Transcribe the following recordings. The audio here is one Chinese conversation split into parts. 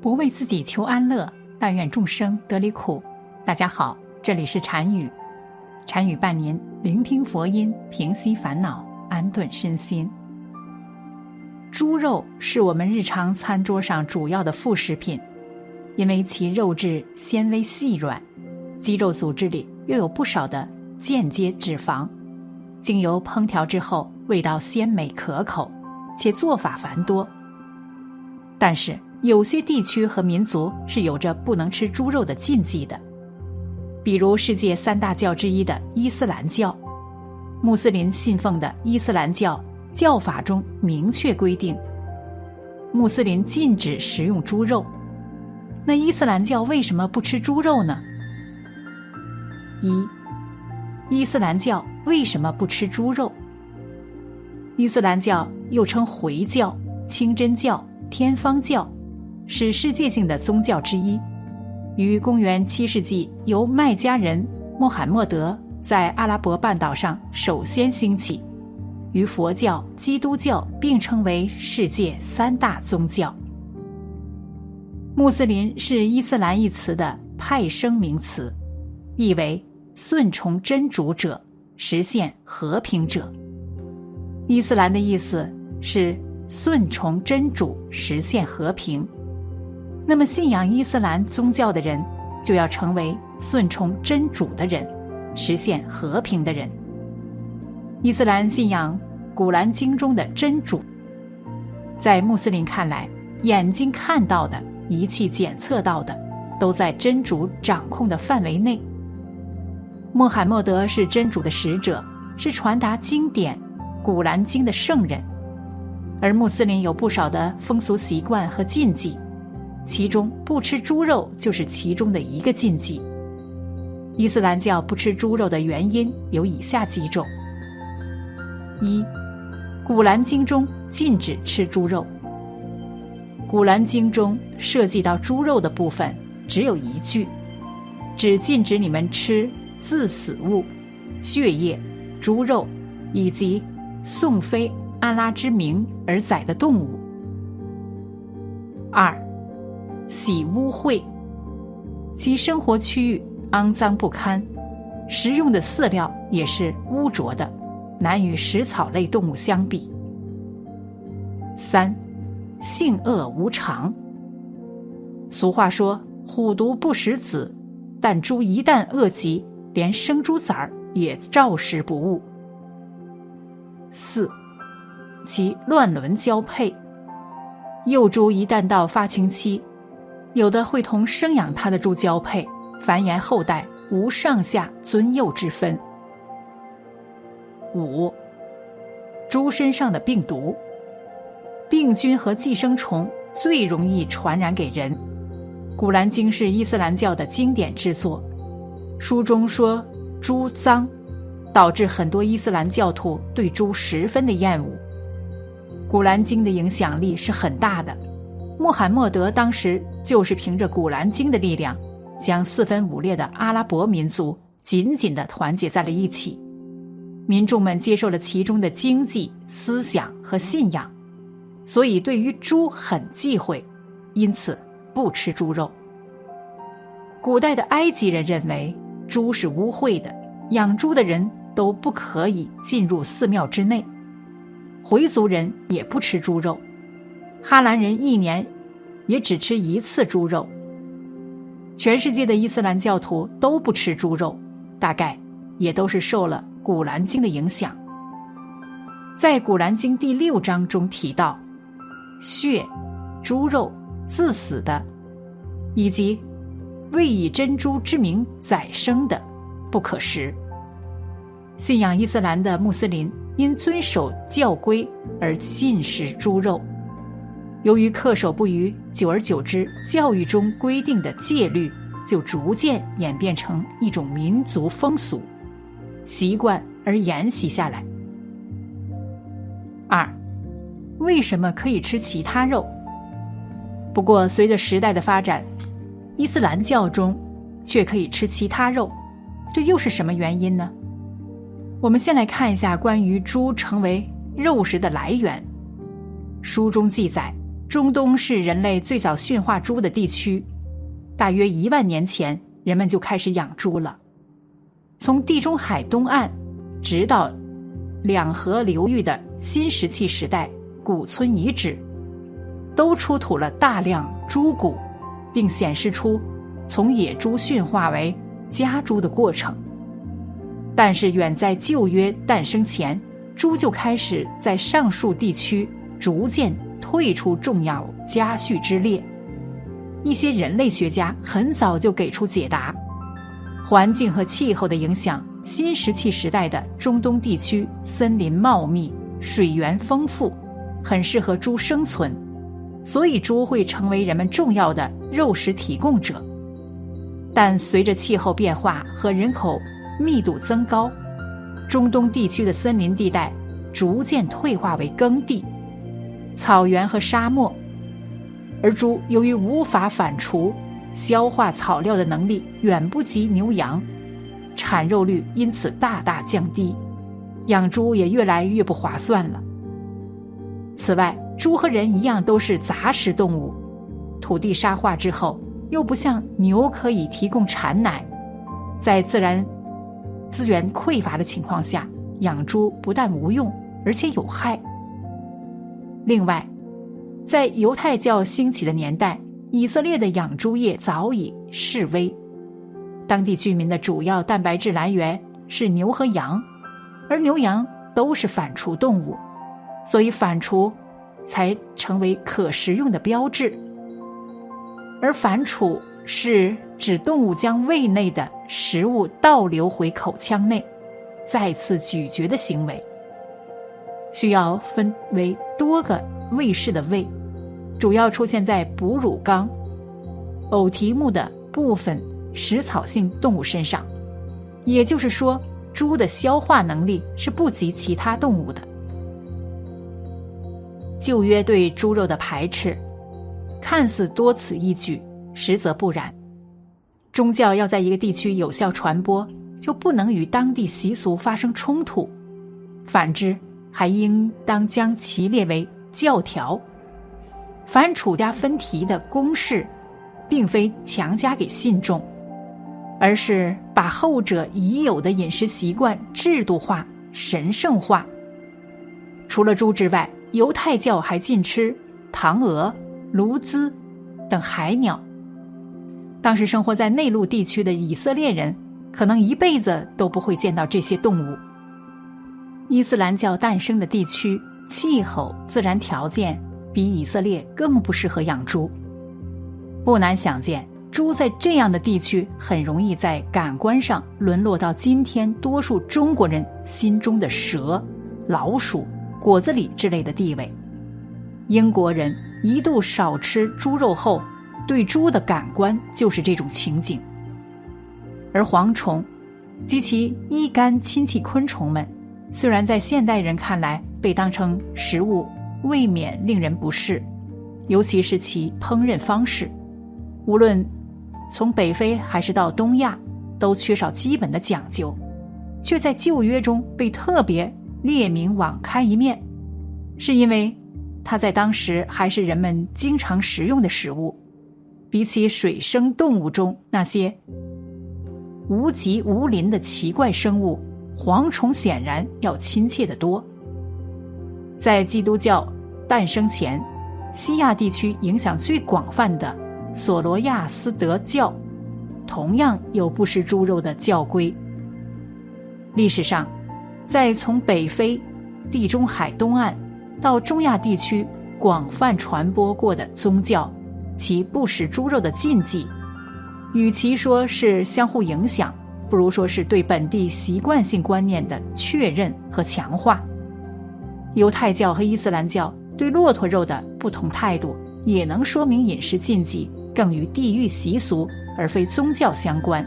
不为自己求安乐，但愿众生得离苦。大家好，这里是禅语，禅语伴您聆听佛音，平息烦恼，安顿身心。猪肉是我们日常餐桌上主要的副食品，因为其肉质纤维细软，肌肉组织里又有不少的间接脂肪，经由烹调之后，味道鲜美可口，且做法繁多。但是有些地区和民族是有着不能吃猪肉的禁忌的，比如世界三大教之一的伊斯兰教，穆斯林信奉的伊斯兰教教法中明确规定，穆斯林禁止食用猪肉。那伊斯兰教为什么不吃猪肉呢？一，伊斯兰教为什么不吃猪肉？伊斯兰教又称回教、清真教。天方教是世界性的宗教之一，于公元七世纪由麦加人穆罕默德在阿拉伯半岛上首先兴起，与佛教、基督教并称为世界三大宗教。穆斯林是伊斯兰一词的派生名词，意为顺从真主者、实现和平者。伊斯兰的意思是。顺从真主，实现和平。那么，信仰伊斯兰宗教的人，就要成为顺从真主的人，实现和平的人。伊斯兰信仰《古兰经》中的真主，在穆斯林看来，眼睛看到的、仪器检测到的，都在真主掌控的范围内。穆罕默德是真主的使者，是传达经典《古兰经》的圣人。而穆斯林有不少的风俗习惯和禁忌，其中不吃猪肉就是其中的一个禁忌。伊斯兰教不吃猪肉的原因有以下几种：一，《古兰经》中禁止吃猪肉。《古兰经》中涉及到猪肉的部分只有一句，只禁止你们吃自死物、血液、猪肉以及宋非。安拉之名而宰的动物。二，洗污秽，其生活区域肮脏不堪，食用的饲料也是污浊的，难与食草类动物相比。三，性恶无常。俗话说“虎毒不食子”，但猪一旦饿极，连生猪崽儿也照食不误。四。其乱伦交配，幼猪一旦到发情期，有的会同生养它的猪交配，繁衍后代，无上下尊幼之分。五，猪身上的病毒、病菌和寄生虫最容易传染给人。《古兰经》是伊斯兰教的经典之作，书中说猪脏，导致很多伊斯兰教徒对猪十分的厌恶。《古兰经》的影响力是很大的，穆罕默德当时就是凭着《古兰经》的力量，将四分五裂的阿拉伯民族紧紧地团结在了一起。民众们接受了其中的经济、思想和信仰，所以对于猪很忌讳，因此不吃猪肉。古代的埃及人认为猪是污秽的，养猪的人都不可以进入寺庙之内。回族人也不吃猪肉，哈兰人一年也只吃一次猪肉。全世界的伊斯兰教徒都不吃猪肉，大概也都是受了《古兰经》的影响。在《古兰经》第六章中提到，血、猪肉、自死的，以及未以珍珠之名宰生的，不可食。信仰伊斯兰的穆斯林。因遵守教规而禁食猪肉，由于恪守不渝，久而久之，教育中规定的戒律就逐渐演变成一种民族风俗习惯而沿袭下来。二，为什么可以吃其他肉？不过随着时代的发展，伊斯兰教中却可以吃其他肉，这又是什么原因呢？我们先来看一下关于猪成为肉食的来源。书中记载，中东是人类最早驯化猪的地区，大约一万年前，人们就开始养猪了。从地中海东岸，直到两河流域的新石器时代古村遗址，都出土了大量猪骨，并显示出从野猪驯化为家猪的过程。但是，远在旧约诞生前，猪就开始在上述地区逐渐。退出重要家畜之列，一些人类学家很早就给出解答：环境和气候的影响。新石器时代的中东地区森林茂密，水源丰富，很适合猪生存，所以猪会成为人们重要的肉食提供者。但随着气候变化和人口密度增高，中东地区的森林地带逐渐退化为耕地。草原和沙漠，而猪由于无法反刍、消化草料的能力远不及牛羊，产肉率因此大大降低，养猪也越来越不划算了。此外，猪和人一样都是杂食动物，土地沙化之后又不像牛可以提供产奶，在自然资源匮乏的情况下，养猪不但无用，而且有害。另外，在犹太教兴起的年代，以色列的养猪业早已式微。当地居民的主要蛋白质来源是牛和羊，而牛羊都是反刍动物，所以反刍才成为可食用的标志。而反刍是指动物将胃内的食物倒流回口腔内，再次咀嚼的行为。需要分为多个胃室的胃，主要出现在哺乳纲、偶蹄目的部分食草性动物身上。也就是说，猪的消化能力是不及其他动物的。旧约对猪肉的排斥，看似多此一举，实则不然。宗教要在一个地区有效传播，就不能与当地习俗发生冲突。反之。还应当将其列为教条。凡楚家分题的公式，并非强加给信众，而是把后者已有的饮食习惯制度化、神圣化。除了猪之外，犹太教还禁吃唐鹅、鸬鹚等海鸟。当时生活在内陆地区的以色列人，可能一辈子都不会见到这些动物。伊斯兰教诞生的地区气候自然条件比以色列更不适合养猪，不难想见，猪在这样的地区很容易在感官上沦落到今天多数中国人心中的蛇、老鼠、果子狸之类的地位。英国人一度少吃猪肉后，对猪的感官就是这种情景。而蝗虫及其一干亲戚昆虫们。虽然在现代人看来被当成食物，未免令人不适，尤其是其烹饪方式，无论从北非还是到东亚，都缺少基本的讲究，却在旧约中被特别列明网开一面，是因为它在当时还是人们经常食用的食物，比起水生动物中那些无极无鳞的奇怪生物。蝗虫显然要亲切得多。在基督教诞生前，西亚地区影响最广泛的索罗亚斯德教，同样有不食猪肉的教规。历史上，在从北非、地中海东岸到中亚地区广泛传播过的宗教，其不食猪肉的禁忌，与其说是相互影响。不如说是对本地习惯性观念的确认和强化。犹太教和伊斯兰教对骆驼肉的不同态度，也能说明饮食禁忌更与地域习俗而非宗教相关。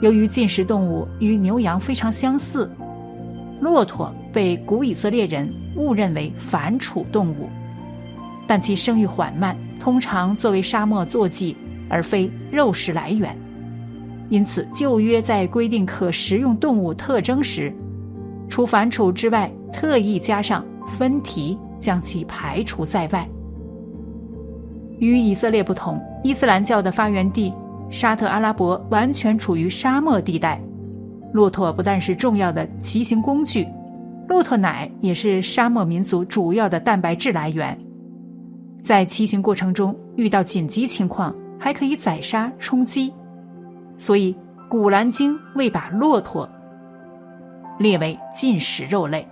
由于进食动物与牛羊非常相似，骆驼被古以色列人误认为反刍动物，但其生育缓慢，通常作为沙漠坐骑，而非肉食来源。因此，旧约在规定可食用动物特征时，除反刍之外，特意加上分蹄，将其排除在外。与以色列不同，伊斯兰教的发源地沙特阿拉伯完全处于沙漠地带。骆驼不但是重要的骑行工具，骆驼奶也是沙漠民族主要的蛋白质来源。在骑行过程中遇到紧急情况，还可以宰杀充饥。所以，《古兰经》未把骆驼列为禁食肉类。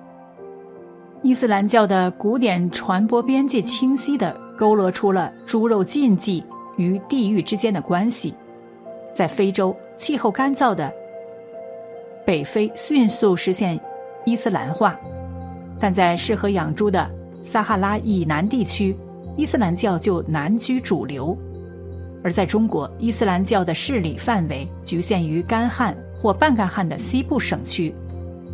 伊斯兰教的古典传播边界清晰地勾勒出了猪肉禁忌与地域之间的关系。在非洲气候干燥的北非，迅速实现伊斯兰化；但在适合养猪的撒哈拉以南地区，伊斯兰教就难居主流。而在中国，伊斯兰教的势力范围局限于干旱或半干旱的西部省区，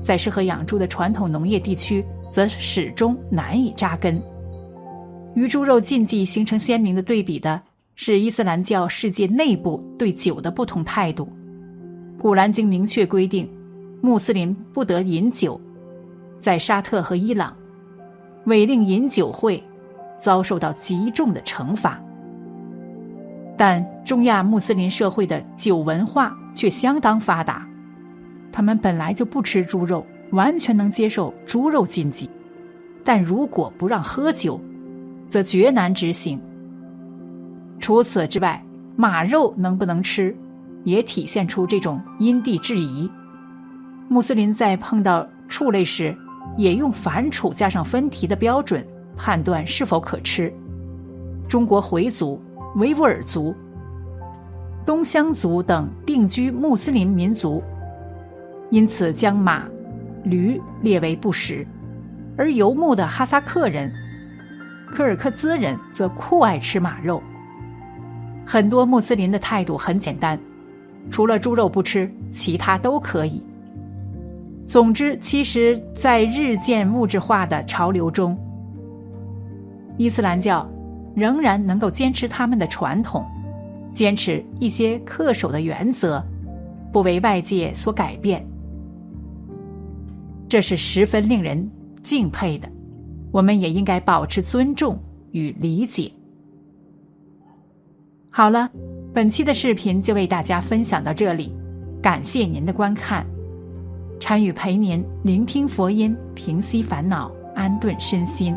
在适合养猪的传统农业地区。则始终难以扎根。与猪肉禁忌形成鲜明的对比的是伊斯兰教世界内部对酒的不同态度。古兰经明确规定，穆斯林不得饮酒。在沙特和伊朗，违令饮酒会遭受到极重的惩罚。但中亚穆斯林社会的酒文化却相当发达，他们本来就不吃猪肉。完全能接受猪肉禁忌，但如果不让喝酒，则绝难执行。除此之外，马肉能不能吃，也体现出这种因地制宜。穆斯林在碰到畜类时，也用反刍加上分蹄的标准判断是否可吃。中国回族、维吾尔族、东乡族等定居穆斯林民族，因此将马。驴列为不食，而游牧的哈萨克人、柯尔克孜人则酷爱吃马肉。很多穆斯林的态度很简单，除了猪肉不吃，其他都可以。总之，其实，在日渐物质化的潮流中，伊斯兰教仍然能够坚持他们的传统，坚持一些恪守的原则，不为外界所改变。这是十分令人敬佩的，我们也应该保持尊重与理解。好了，本期的视频就为大家分享到这里，感谢您的观看。禅语陪您聆听佛音，平息烦恼，安顿身心。